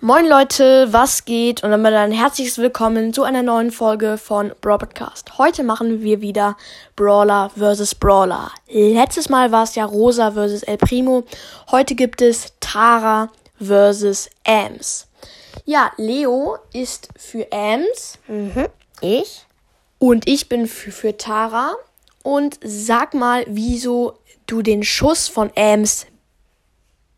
Moin Leute, was geht? Und damit ein herzliches Willkommen zu einer neuen Folge von Brawl Podcast. Heute machen wir wieder Brawler vs. Brawler. Letztes Mal war es ja Rosa vs. El Primo. Heute gibt es Tara vs. Ams. Ja, Leo ist für Ams. Mhm. Ich? Und ich bin für, für Tara. Und sag mal, wieso du den Schuss von Ams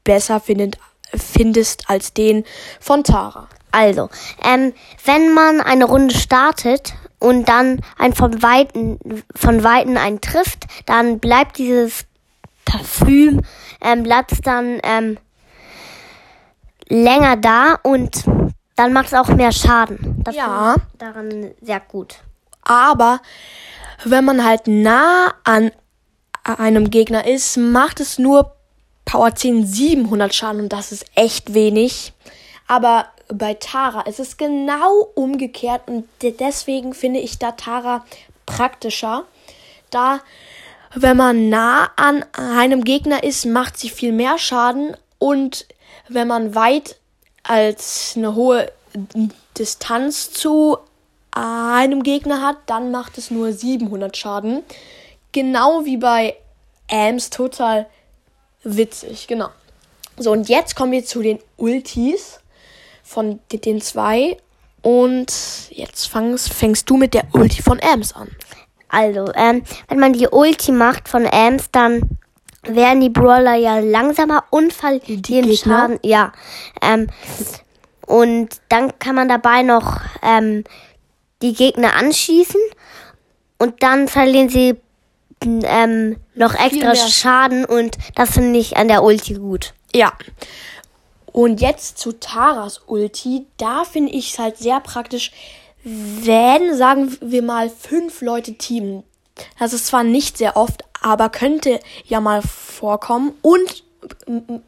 besser findet, findest als den von Tara. Also, ähm, wenn man eine Runde startet und dann ein von Weiten, von Weiten einen trifft, dann bleibt dieses Parfüm, ähm, bleibt dann ähm, länger da und dann macht es auch mehr Schaden. Das Ja. daran sehr gut. Aber wenn man halt nah an einem Gegner ist, macht es nur Power 10 700 Schaden und das ist echt wenig. Aber bei Tara ist es genau umgekehrt und de- deswegen finde ich da Tara praktischer. Da, wenn man nah an einem Gegner ist, macht sie viel mehr Schaden und wenn man weit als eine hohe Distanz zu einem Gegner hat, dann macht es nur 700 Schaden. Genau wie bei Ams total witzig, genau. So, und jetzt kommen wir zu den Ultis von de- den zwei. Und jetzt fangst, fängst du mit der Ulti von Ams an. Also, ähm, wenn man die Ulti macht von Ams, dann werden die Brawler ja langsamer und verlieren? Schaden. Ja. Ähm, und dann kann man dabei noch ähm, die Gegner anschießen und dann verlieren sie ähm, noch extra. Schaden und das finde ich an der Ulti gut. Ja. Und jetzt zu Taras Ulti. Da finde ich es halt sehr praktisch, wenn, sagen wir mal, fünf Leute teamen. Das ist zwar nicht sehr oft, aber könnte ja mal vorkommen. Und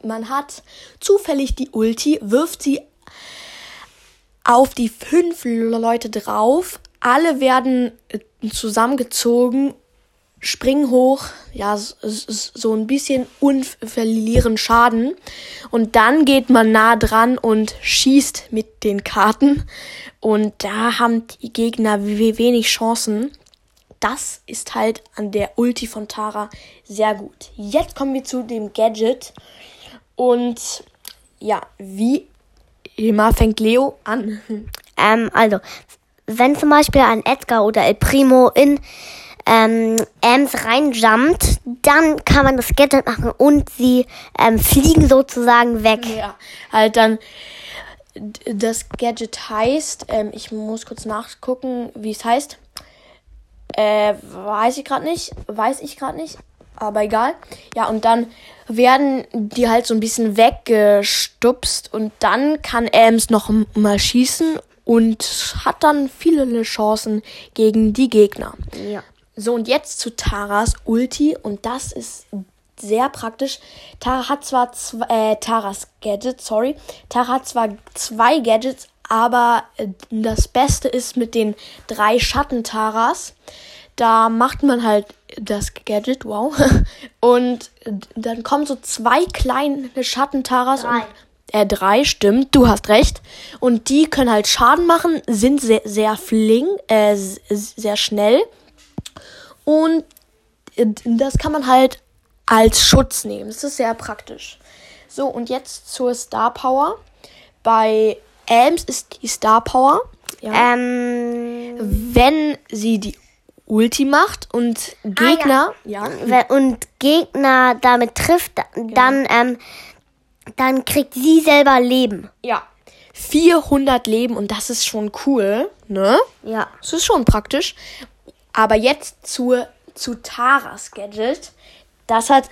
man hat zufällig die Ulti, wirft sie auf die fünf Leute drauf. Alle werden äh, zusammengezogen, springen hoch, ja, so ein bisschen und verlieren Schaden. Und dann geht man nah dran und schießt mit den Karten. Und da haben die Gegner we- wenig Chancen. Das ist halt an der Ulti von Tara sehr gut. Jetzt kommen wir zu dem Gadget. Und ja, wie immer fängt Leo an. Ähm, also, wenn zum Beispiel ein Edgar oder El Primo in ähm, Ams reinjumpt, dann kann man das Gadget machen und sie ähm, fliegen sozusagen weg. Ja, halt dann das Gadget heißt, ähm, ich muss kurz nachgucken, wie es heißt. Äh, weiß ich gerade nicht, weiß ich gerade nicht, aber egal. Ja, und dann werden die halt so ein bisschen weggestupst und dann kann Ams noch mal schießen und hat dann viele Chancen gegen die Gegner. Ja. So, und jetzt zu Taras Ulti. Und das ist sehr praktisch. Tara hat zwar zwei, äh, Taras Gadget, sorry. Tara hat zwar zwei Gadgets, aber äh, das Beste ist mit den drei Schatten-Taras. Da macht man halt das Gadget, wow. Und dann kommen so zwei kleine Schatten-Taras. Drei. Und, äh, drei, stimmt, du hast recht. Und die können halt Schaden machen, sind sehr, sehr flink, äh, sehr schnell. Und das kann man halt als Schutz nehmen. Das ist sehr praktisch. So, und jetzt zur Star Power. Bei Elms ist die Star Power, ja, Ähm, wenn sie die Ulti macht und Gegner, ja, we- und Gegner damit trifft, dann, ähm, dann kriegt sie selber Leben. ja, 400 Leben und das ist schon cool, ne? Ja. Das ist schon praktisch. Aber jetzt zur, zu Taras Gadget. Das hat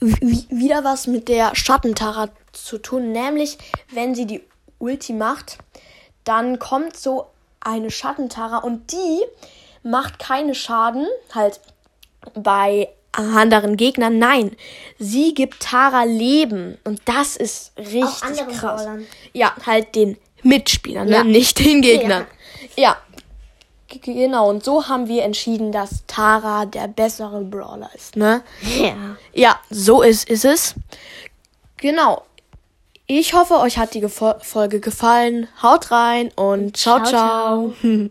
wi- wieder was mit der Schattentara zu tun. Nämlich, wenn sie die Ulti macht, dann kommt so eine Schattentara und die macht keine Schaden, halt bei anderen Gegnern. Nein, sie gibt Tara Leben und das ist richtig krass. Brawlern. Ja, halt den Mitspielern, ne? Ja. nicht den Gegnern. Ja. G- Genau, und so haben wir entschieden, dass Tara der bessere Brawler ist, ne? Ja. Ja, so ist, ist es. Genau. Ich hoffe, euch hat die Gefo Folge gefallen. Haut rein und ciao, Ciao, ciao.